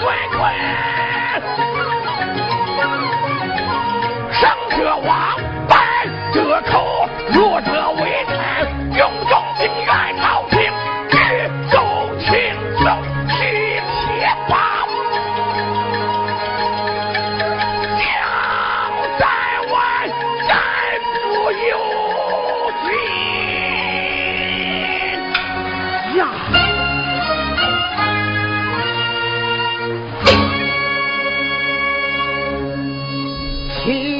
滚滚。He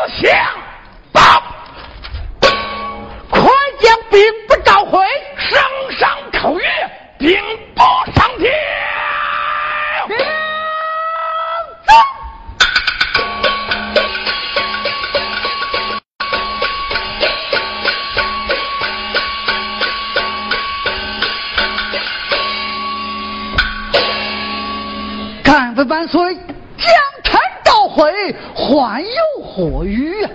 不报快将兵不召回圣上口月兵不上天看着万岁回，还有何语啊？